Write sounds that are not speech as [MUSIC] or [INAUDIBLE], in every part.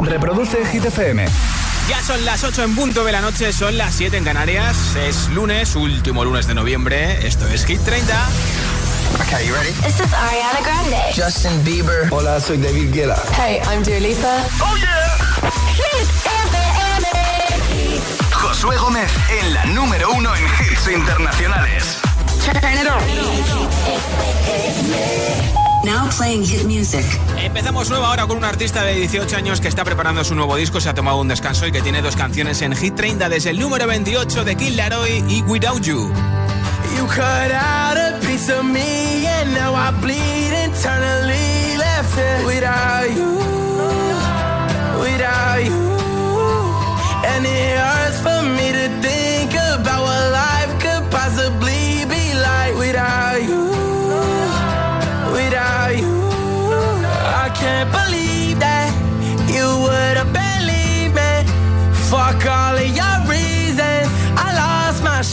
Reproduce Hit FM. Ya son las 8 en punto de la noche, son las 7 en Canarias. Es lunes, último lunes de noviembre. Esto es Hit 30. Okay, you ready? This is Ariana Grande. Justin Bieber. Hola, soy David Guetta. Hey, I'm Dua Lipa. Oh yeah. Hit FM. Josué Gómez en la número uno en hits internacionales. Turn it on. Now playing hit music. Empezamos nueva hora con un artista de 18 años que está preparando su nuevo disco, se ha tomado un descanso y que tiene dos canciones en Hit 30 desde el número 28 de Kill Laroi y Without You. You cut out a piece of me and now I bleed internally left it without you, without you. And it hurts for me to think about what life could possibly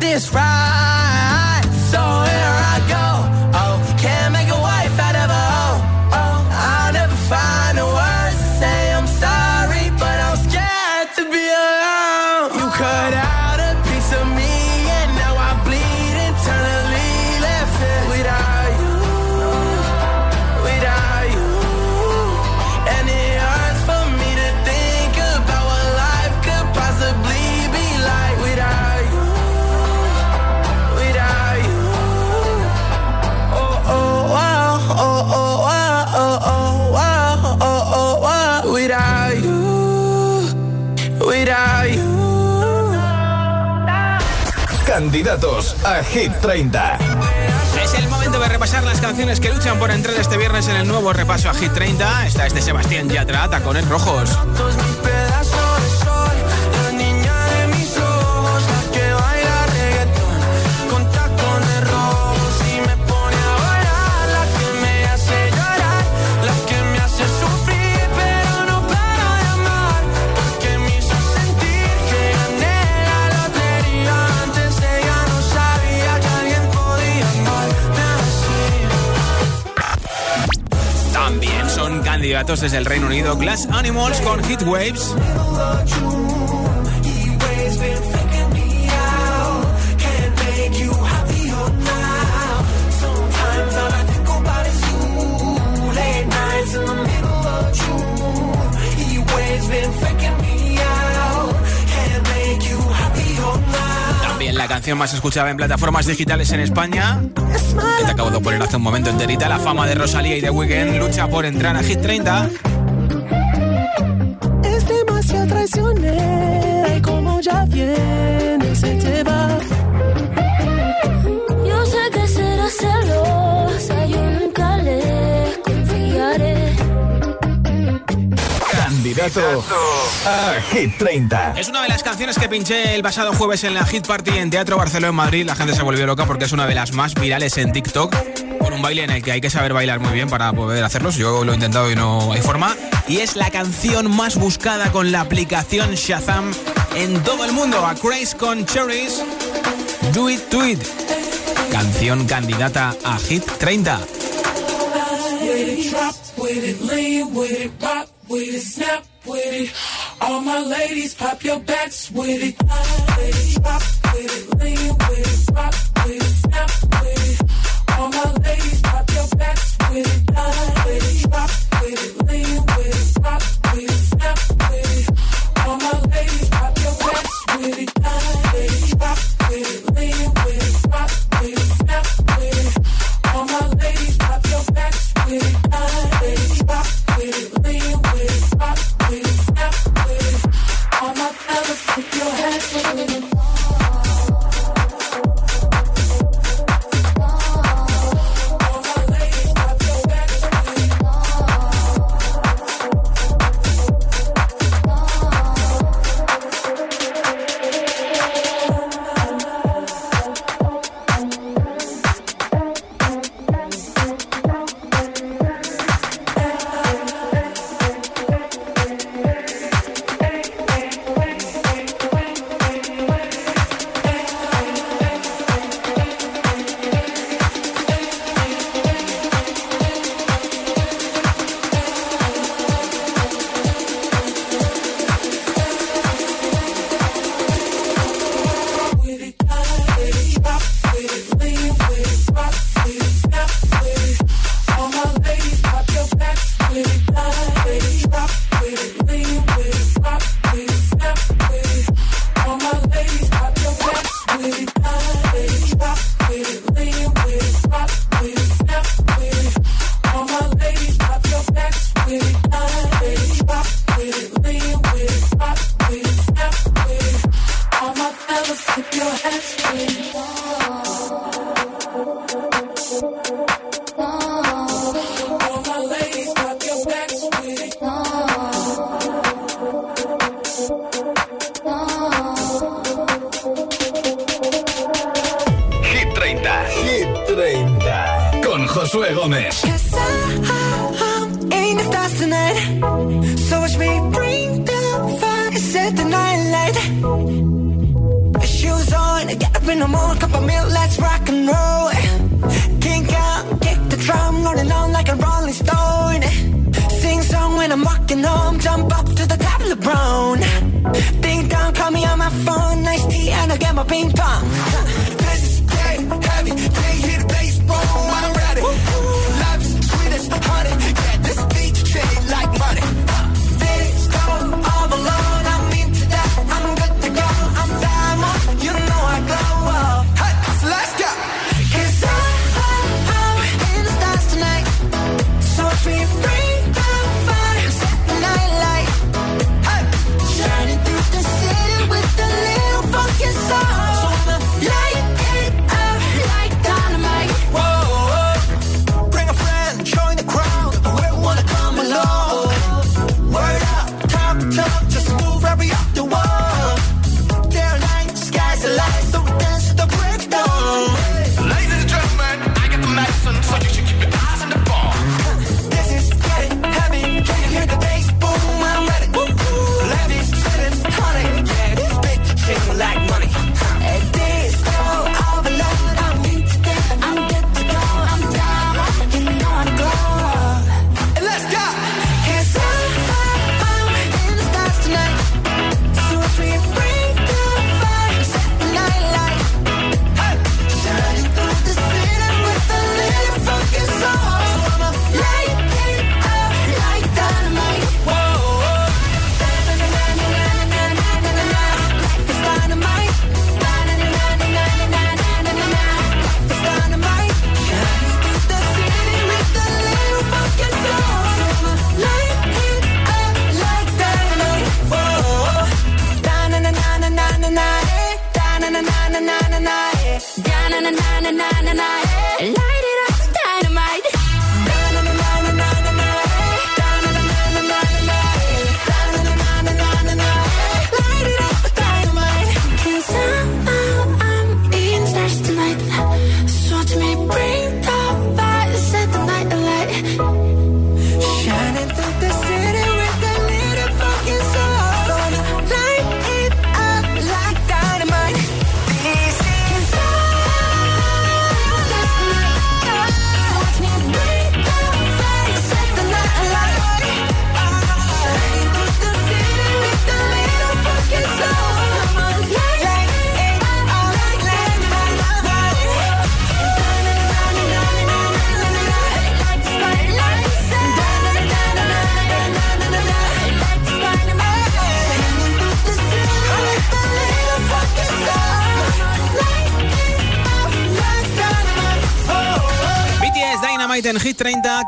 this right. Candidatos a Hit 30. Es el momento de repasar las canciones que luchan por entrar este viernes en el nuevo repaso a Hit 30. Esta es de Sebastián Yatra, Tacones Rojos. Desde el Reino Unido Glass Animals con Hit Waves. También la canción más escuchada en plataformas digitales en España. Que te acabo de poner hace un momento enterita. La fama de Rosalía y de Weekend lucha por entrar a Hit 30. Candidato a Hit 30. Es una de las canciones que pinché el pasado jueves en la Hit Party en Teatro Barcelona en Madrid. La gente se volvió loca porque es una de las más virales en TikTok. Con un baile en el que hay que saber bailar muy bien para poder hacerlos. Yo lo he intentado y no hay forma. Y es la canción más buscada con la aplicación Shazam en todo el mundo. A Craze con Cherries. Do It, Do It. Canción candidata a Hit 30. with it, drop with it, with it. All my ladies, pop your backs with it. Ladies, pop with it, lean with it, rock with it, snap with it. All my ladies, pop your backs with it. Ladies, pop I'm a ping pong.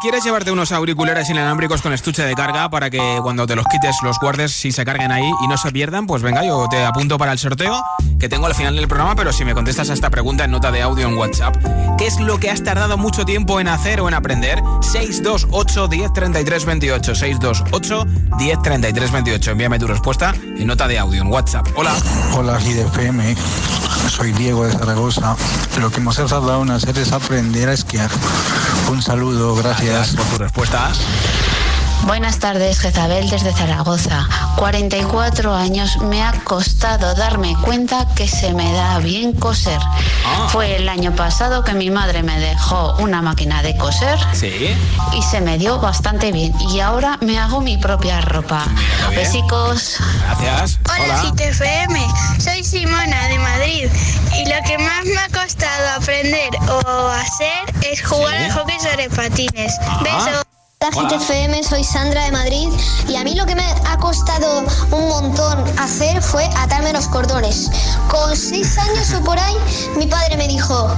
¿Quieres llevarte unos auriculares inalámbricos con estuche de carga para que cuando te los quites los guardes si se carguen ahí y no se pierdan? Pues venga, yo te apunto para el sorteo que tengo al final del programa, pero si me contestas a esta pregunta en nota de audio en WhatsApp. ¿Qué es lo que has tardado mucho tiempo en hacer o en aprender? 628 10 33 28. 628 10 33 28. Envíame tu respuesta en nota de audio en WhatsApp. Hola. Hola, GDFM. Soy Diego de Zaragoza. Lo que más he tardado en hacer es aprender a esquiar. Un saludo, gracias. por tu respuesta. Buenas tardes, Jezabel desde Zaragoza. 44 años me ha costado darme cuenta que se me da bien coser. Ah. Fue el año pasado que mi madre me dejó una máquina de coser Sí. y se me dio bastante bien. Y ahora me hago mi propia ropa. Besicos. Gracias. Hola. Soy hacer es jugar ¿Sí? al hockey sobre patines. Ah. Besos. Hola. FM, soy Sandra de Madrid y a mí lo que me ha costado un montón hacer fue atarme los cordones. Con seis años o por ahí, mi padre me dijo,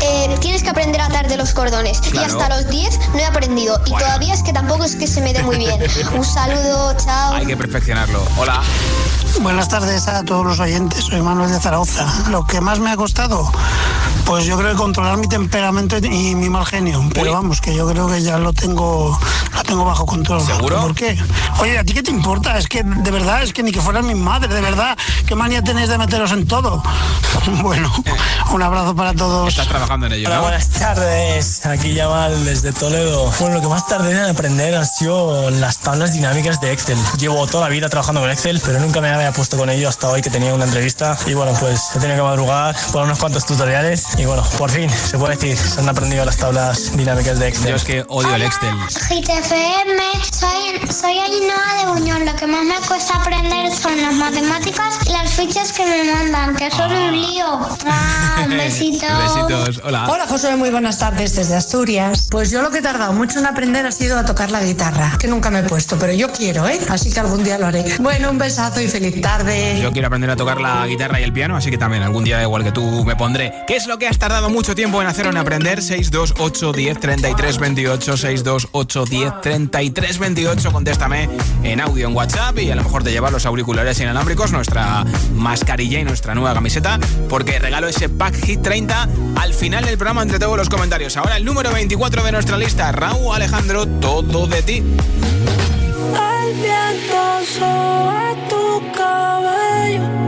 eh, tienes que aprender a atarte los cordones. Y Claro. hasta los 10 no he aprendido. Y Bueno. todavía es que tampoco es que se me dé muy bien. [LAUGHS] Un saludo, chao. Hay que perfeccionarlo. Hola. Buenas tardes a todos los oyentes, soy Manuel de Zaragoza. Lo que más me ha costado, pues yo creo que controlar mi temperamento y mi mal genio. Pero Uy. vamos, que yo creo que ya lo tengo, lo tengo bajo control. ¿Seguro? ¿Por qué? Oye, ¿a ti qué te importa? Es que de verdad, es que ni que fueran mi madre, de verdad. ¿Qué manía tenéis de meteros en todo? [LAUGHS] Bueno, un abrazo para todos. Estás trabajando en ello, Hola, ¿no? buenas tardes. Aquí Yamal desde Toledo. Bueno, lo que más tardé en aprender han sido las tablas dinámicas de Excel. Llevo toda la vida trabajando con Excel, pero nunca me había puesto con ello hasta hoy que tenía una entrevista. Y bueno, pues he tenido que madrugar por unos cuantos tutoriales. Y bueno, por fin, se puede decir, se han aprendido las tablas dinámicas de Excel. Yo es que odio el Excel. GTFM, soy, soy Ainhoa de Buñol. Lo que más me cuesta aprender son las matemáticas y las fichas que me mandan, que son un lío. Ah, un [LAUGHS] besito. Besitos. Hola. Hola José, muy buenas tardes desde Asturias. Pues yo lo que he tardado mucho en aprender ha sido a tocar la guitarra, que nunca me he puesto, pero yo quiero, ¿eh? Así que algún día lo haré. Bueno, un besazo y feliz tarde. Yo quiero aprender a tocar la guitarra y el piano, así que también algún día, igual que tú, me pondré. ¿Qué es lo que has tardado mucho tiempo en hacer o en aprender? 628 10 33 28, 628 10 33 28. Contéstame en audio en WhatsApp y a lo mejor te llevas los auriculares inalámbricos, nuestra mascarilla y nuestra nueva camiseta, porque regalo ese pack Hit 30 al final del programa entre todos los comentarios. Ahora el número 24 de nuestra lista, Raúl Alejandro, todo de ti. El viento sobre tu cabello.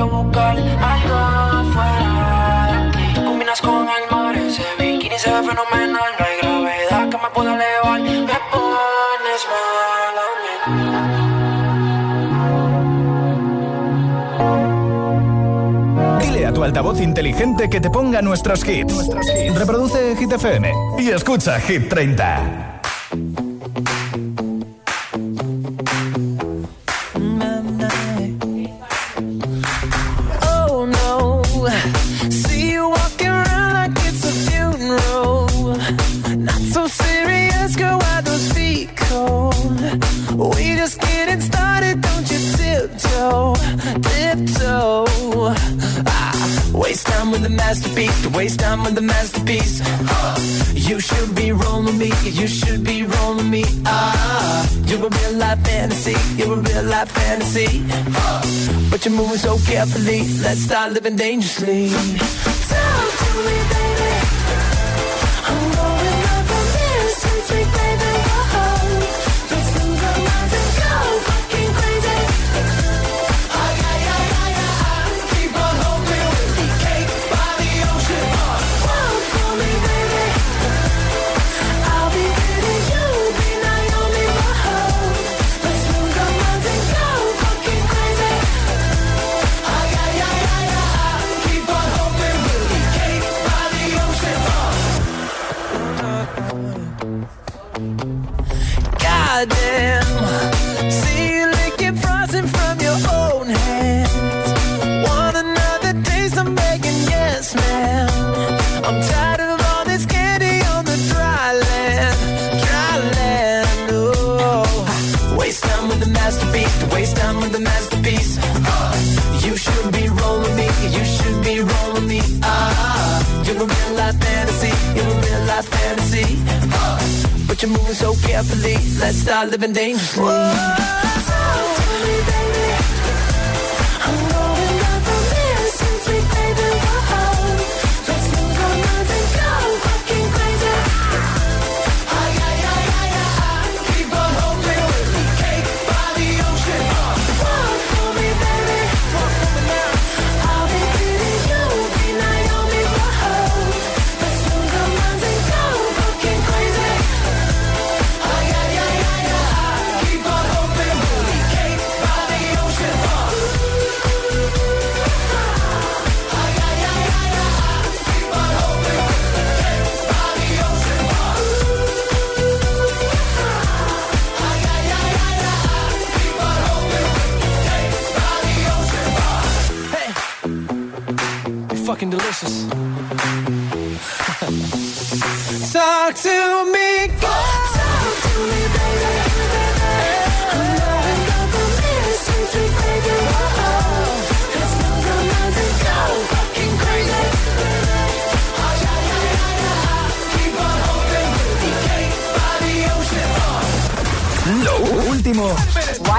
que buscar algo afuera de ti. Combinas con el mar, ese bikini se ve fenomenal. No hay gravedad que me pueda elevar. Me pones mal a mí. Dile a tu altavoz inteligente que te ponga. Nuestros hits. Reproduce Hit FM y escucha Hit 30. You should be rolling me up. You're a real life fantasy. You're a real life fantasy. But you're moving so carefully. Let's start living dangerously. Talk to me. you're moving so carefully. Let's start living dangerously. Whoa. fucking delicious. [LAUGHS] Talk to me.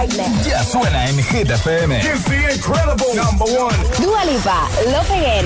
baile. Ya suena en Hit FM. It's the incredible number one. Dua Lipa, Love Again.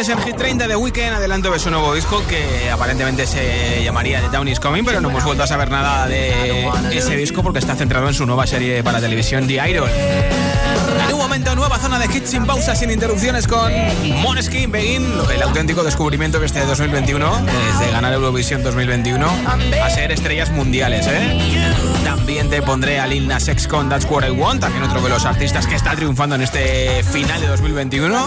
Dos canciones en Hit 30 de Weekend, adelanto de su nuevo disco que aparentemente se llamaría The Town is Coming, pero no hemos vuelto a saber nada de ese disco porque está centrado en su nueva serie para televisión The Idol. Momento, nueva zona de hits sin pausa, sin interrupciones con Måneskin, Begin, el auténtico descubrimiento que este 2021, desde ganar Eurovisión 2021, a ser estrellas mundiales, ¿eh? También te pondré a Lil Nas X con That's What I Want, también otro de los artistas que está triunfando en este final de 2021.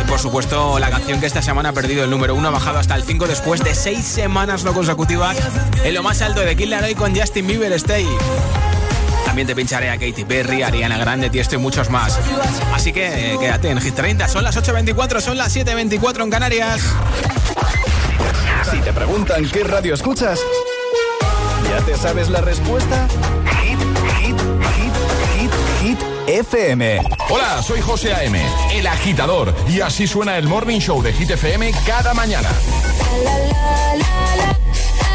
Y por supuesto, la canción que esta semana ha perdido el número uno, ha bajado hasta el 5 después de seis semanas no consecutivas en lo más alto de Kill Laroi con Justin Bieber Stay. También te pincharé a Katy Perry, Ariana Grande, Tiesto y muchos más. Así que eh, quédate en Hit 30. Son las 8.24, son las 7.24 en Canarias. Si te preguntan qué radio escuchas, ¿ya te sabes la respuesta? Hit, hit, hit, hit, hit, FM. Hola, soy José A.M., el agitador, y así suena el Morning Show de Hit FM cada mañana.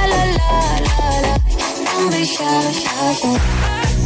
La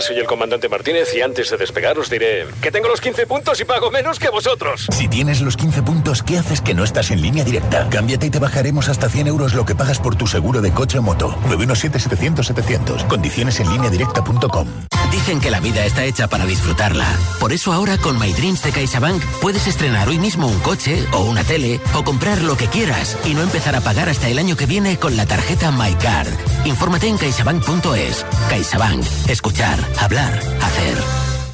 Soy el comandante Martínez y antes de despegar os diré que tengo los 15 puntos y pago menos que vosotros. Si tienes los 15 puntos, ¿qué haces que no estás en línea directa? Cámbiate y te bajaremos hasta 100 euros lo que pagas por tu seguro de coche o moto. 917-700-700. Condiciones en línea directa.com. Dicen que la vida está hecha para disfrutarla. Por eso ahora con My Dreams de CaixaBank puedes estrenar hoy mismo un coche o una tele o comprar lo que quieras y no empezar a pagar hasta el año que viene con la tarjeta MyCard. Infórmate en caixabank.es. CaixaBank. Escuchar, hablar, hacer.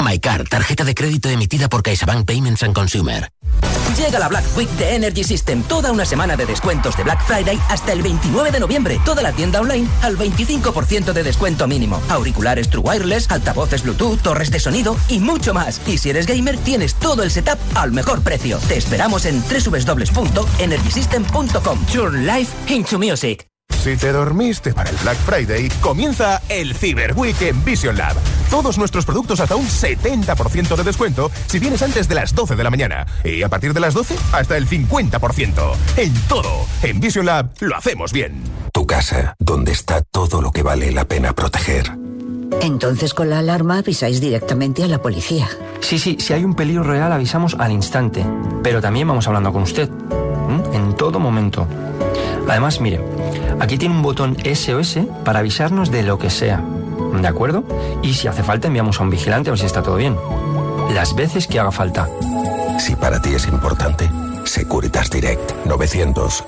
MyCard, tarjeta de crédito emitida por CaixaBank Payments and Consumer. Llega la Black Week de Energy System, toda una semana de descuentos de Black Friday hasta el 29 de noviembre. Toda la tienda online al 25% de descuento mínimo. Auriculares True Wireless, altavoces Bluetooth, torres de sonido y mucho más. Y si eres gamer, tienes todo el setup al mejor precio. Te esperamos en www.energysystem.com. Turn life into music. Si te dormiste para el Black Friday, comienza el Cyber Week en Vision Lab. Todos nuestros productos hasta un 70% de descuento si vienes antes de las 12 de la mañana. Y a partir de las 12, hasta el 50%. En todo. En Vision Lab lo hacemos bien. Tu casa, donde está todo lo que vale la pena proteger. Entonces con la alarma avisáis directamente a la policía. Sí, sí, si hay un peligro real avisamos al instante. Pero también vamos hablando con usted. En todo momento. Además, mire, aquí tiene un botón SOS para avisarnos de lo que sea. ¿De acuerdo? Y si hace falta enviamos a un vigilante a ver si está todo bien. Las veces que haga falta. Si para ti es importante, Securitas Direct 900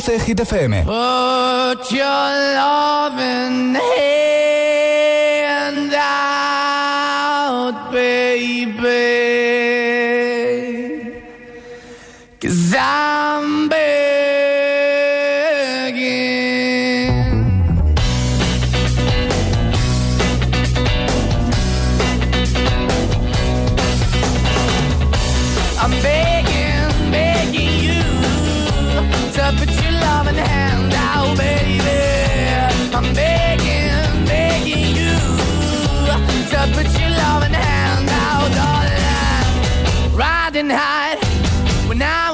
12 GTFM. Put your love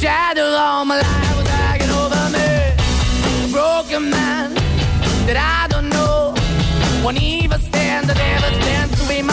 Shadow all my life was hanging over me. Broken man that I don't know. Won't even stand, that ever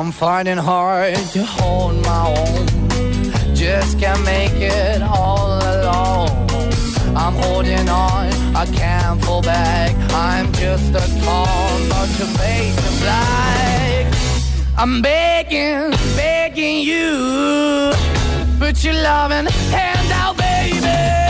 I'm finding hard to hold my own. Just can't make it all alone. I'm holding on, I can't fall back. I'm just a call, not to make them black. I'm begging, begging you, put your loving hand out, baby.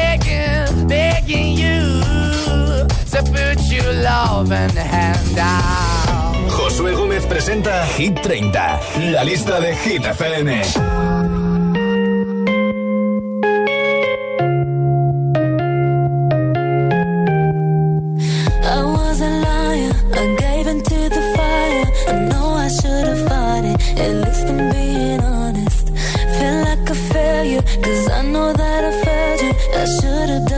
begging you to put your loving hand out. Josué Gómez presenta Hit 30, la lista de Hit FM. I was a liar, I gave into the fire. I know I should have fought it, at least I'm being honest. Feel like a failure, cause I know that I failed you. I should have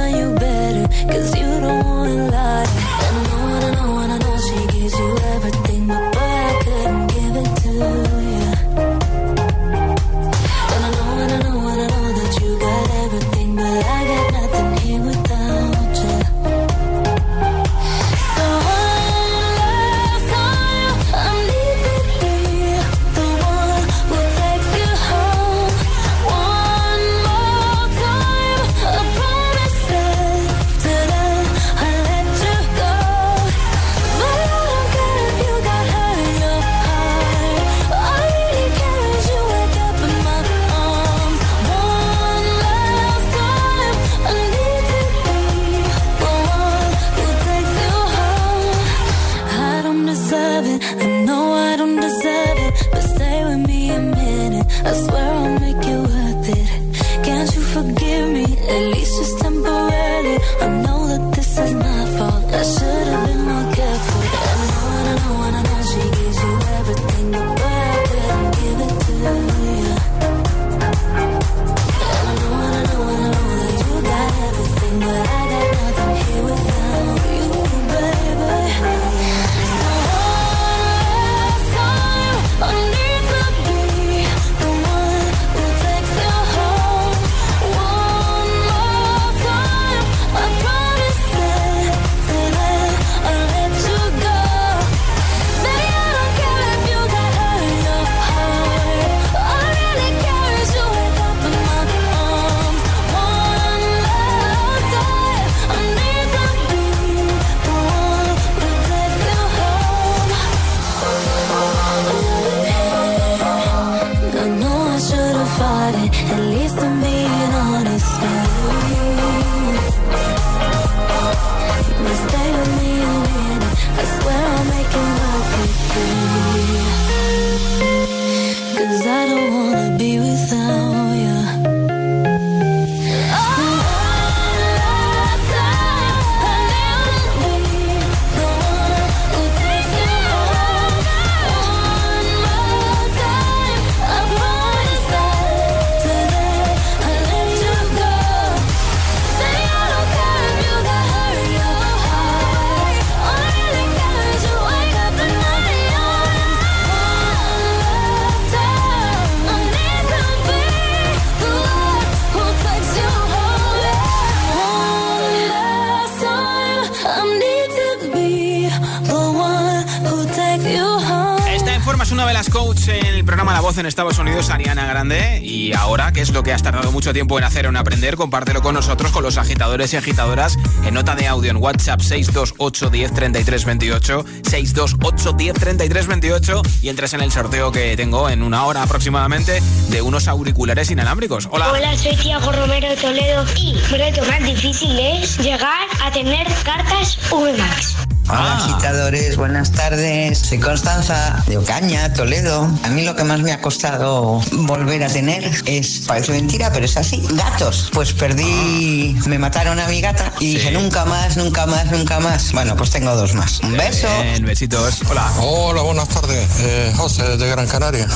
En Estados Unidos, Ariana Grande. Y ahora, ¿qué es lo que has tardado mucho tiempo en hacer o en aprender? Compártelo con nosotros, con los agitadores y agitadoras, en nota de audio en WhatsApp 628 10 33 28, 628 10 33 28 y entres en el sorteo que tengo en una hora aproximadamente de unos auriculares inalámbricos. Hola. Hola, soy Tiago Romero de Toledo y reto más difícil es llegar a tener cartas VMAX. Hola agitadores, buenas tardes. Soy Constanza de Ocaña, Toledo. A mí lo que más me ha costado volver a tener es, parece mentira, pero es así, gatos. Pues perdí, me mataron a mi gata y dije nunca más, nunca más, nunca más. Bueno, pues tengo dos más. Un beso. En besitos. Hola. Hola, buenas tardes. Eh, José, desde Gran Canaria.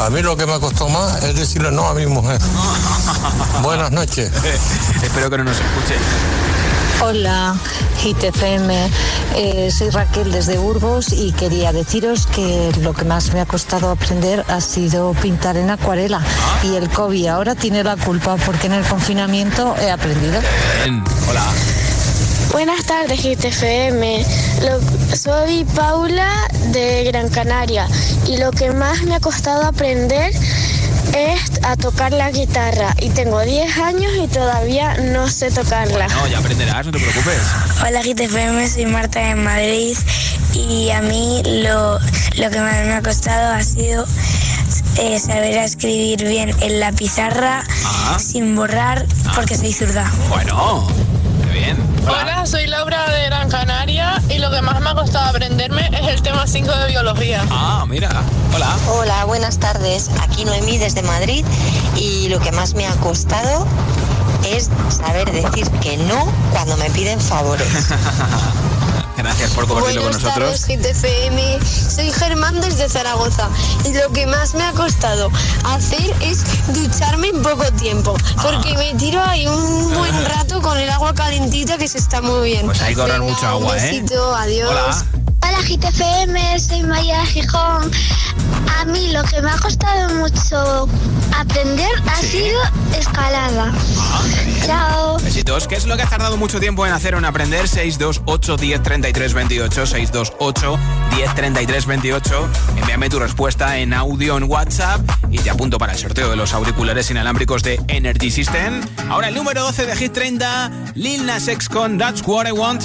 A mí lo que me ha costado más es decirle no a mi mujer. [LAUGHS] buenas noches. Espero que no nos escuche. Hola, GTFM. Eh, soy Raquel desde Burgos y quería deciros que lo que más me ha costado aprender ha sido pintar en acuarela. Y el COVID ahora tiene la culpa porque en el confinamiento he aprendido. Hola. Buenas tardes, GTFM. Lo- soy Paula de Gran Canaria y lo que más me ha costado aprender es a tocar la guitarra y tengo 10 años y todavía no sé tocarla. No, ya aprenderás, no te preocupes. Hola GTFM, soy Marta de Madrid y a mí lo, lo que más me ha costado ha sido eh, saber escribir bien en la pizarra sin borrar porque soy zurda. Bueno, bien. Hola, soy Laura de Gran Canaria y lo que más me ha costado aprenderme es el tema 5 de biología. Ah, mira. Hola. Hola, buenas tardes. Aquí Noemí desde Madrid y lo que más me ha costado es saber decir que no cuando me piden favores. [LAUGHS] Gracias por compartirlo con nosotros. tardes. Soy Germán desde Zaragoza y lo que más me ha costado hacer es ducharme en poco tiempo porque me tiro ahí un buen [LAUGHS] rato con el agua calentita que se está muy bien. Pues hay que ahorrar Venga, mucha agua, un ¿eh? besito, adiós. Hola. Hola GTFM, soy María de Gijón. A mí lo que me ha costado mucho aprender ha sido escalada. Chao. Besitos. ¿Qué es lo que has tardado mucho tiempo en hacer o en aprender? 628 10 33 28. 628 10 33 28. Envíame tu respuesta en audio en WhatsApp y te apunto para el sorteo de los auriculares inalámbricos de Energy System. Ahora el número 12 de Hit 30, Lil Nas X con That's What I Want.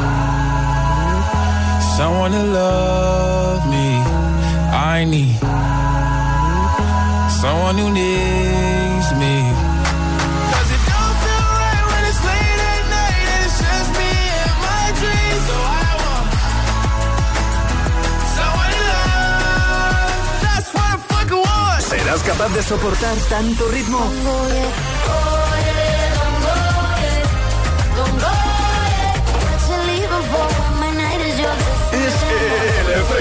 someone to love me. I need someone who needs me. 'Cause it don't feel right when it's late at night and it's just me and my dreams. So I want someone to love. That's what I fucking want. ¿Serás capaz de soportar tanto ritmo?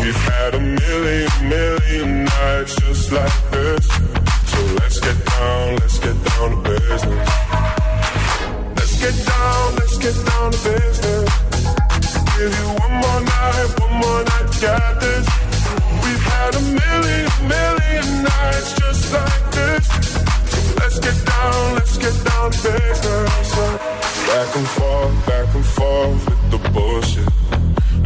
We've had a million, million nights just like this. So let's get down, let's get down to business. Let's get down, let's get down to business. Give you one more night, one more night get this. We've had a million, million nights just like this. So let's get down, let's get down to business. Back and forth, back and forth with the bullshit.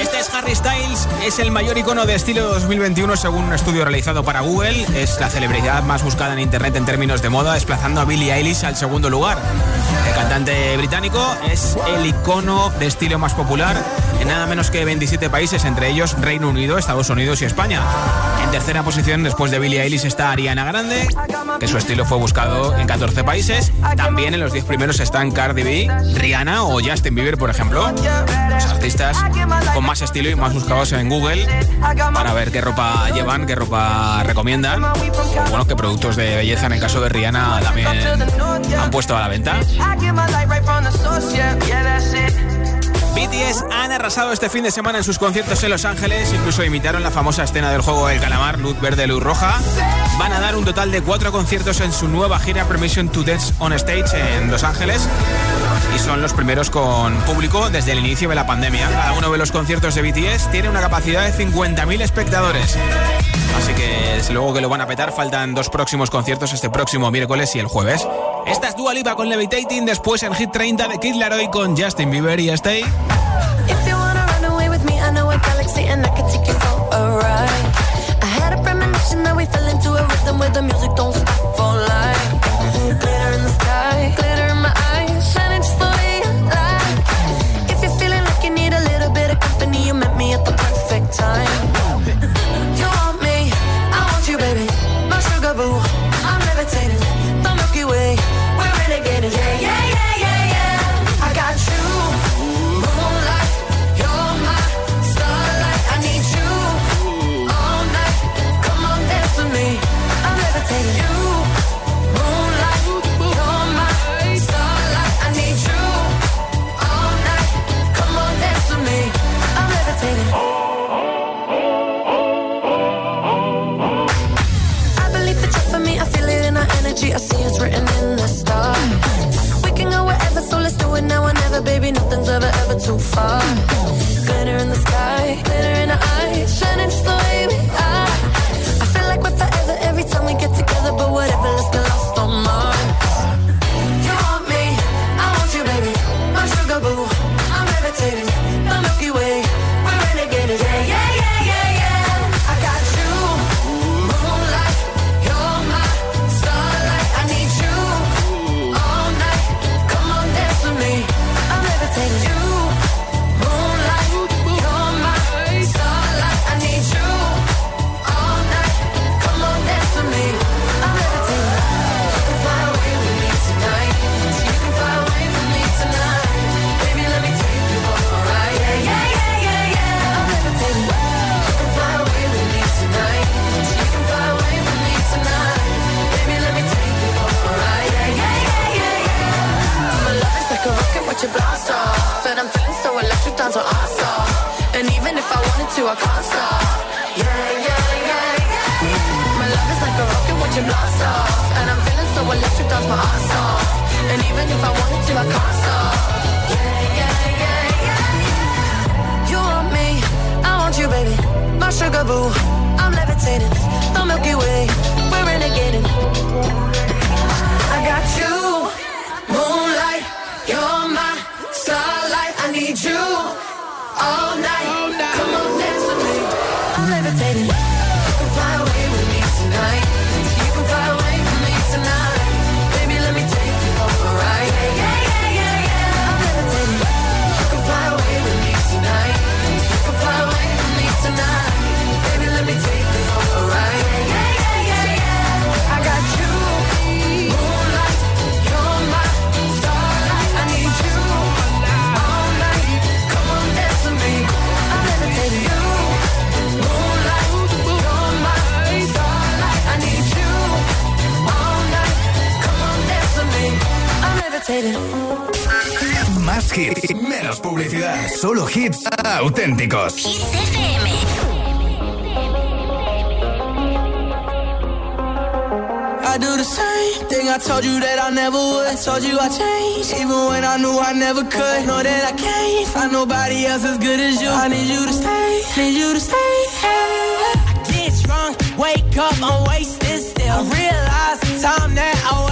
Este es Harry Styles, es el mayor icono de estilo 2021 según un estudio realizado para Google. Es la celebridad más buscada en internet en términos de moda, desplazando a Billie Eilish al segundo lugar. El cantante británico es el icono de estilo más popular en nada menos que 27 países, entre ellos Reino Unido, Estados Unidos y España. En tercera posición, después de Billie Eilish, está Ariana Grande, que su estilo fue buscado en 14 países. También en los 10 primeros están Cardi B, Rihanna o Justin Bieber, por ejemplo. Los artistas con más estilo y más buscados en Google para ver qué ropa llevan, qué ropa recomiendan. Bueno, qué productos de belleza, en el caso de Rihanna, también han puesto a la venta. BTS han arrasado este fin de semana en sus conciertos en Los Ángeles, incluso imitaron la famosa escena del juego del calamar, luz verde, luz roja. Van a dar un total de cuatro conciertos en su nueva gira Permission to Dance on Stage en Los Ángeles y son los primeros con público desde el inicio de la pandemia. Cada uno de los conciertos de BTS tiene una capacidad de 50.000 espectadores. Así que desde luego que lo van a petar. Faltan dos próximos conciertos este próximo miércoles y el jueves. Esta es Dua Lipa con Levitating, después en Hit 30 de Kid Laroi con Justin Bieber y Stay. Dance on our. And even if I wanted to, I can't stop. Yeah, yeah, yeah, yeah. My love is like a rocket, watch it blast off. And I'm feeling so electric, dance my ass off. And even if I wanted to, I can't stop. Yeah, yeah, yeah, yeah. You want me, I want you, baby. My sugar boo, I'm levitating. The Milky Way, we're renegading. I got you, all night. Come on, Más hits, menos publicidad. Solo hits auténticos. I do the same thing I told you that I never would. I told you I changed, even when I knew I never could. Know that I can't find nobody else as good as you. I need you to stay, need you to stay. I get drunk, wake up, I'm wasted still. I realize the time that I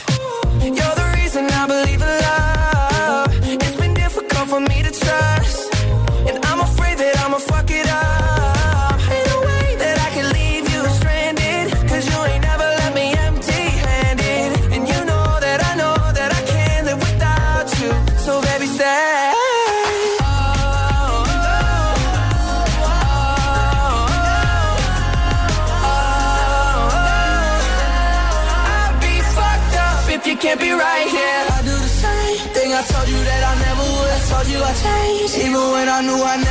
I knew I never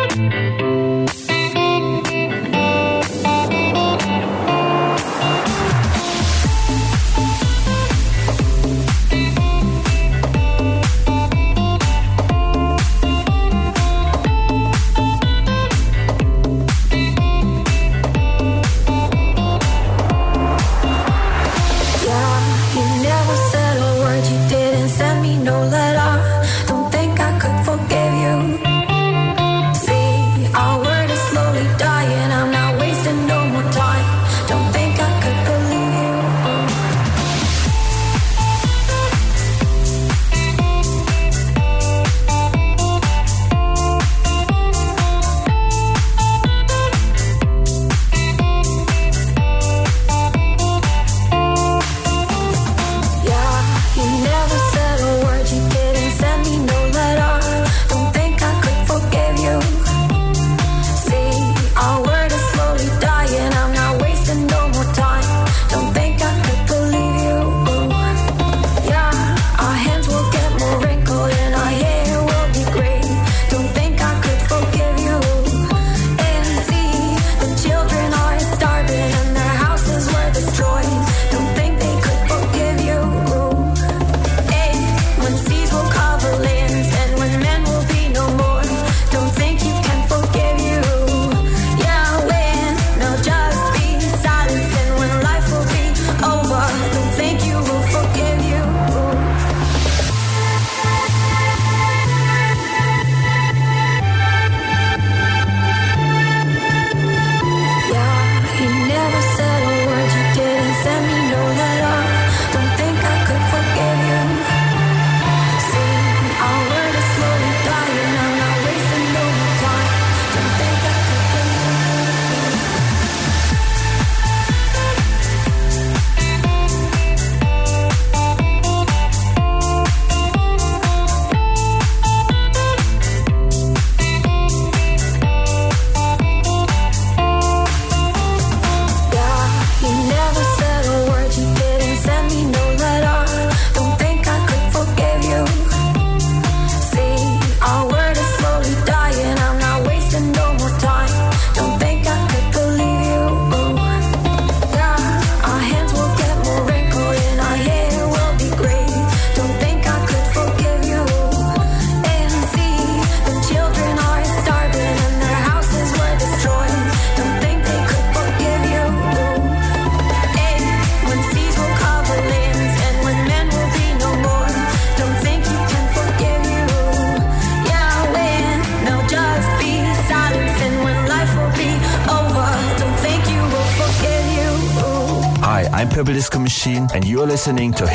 thank you listening to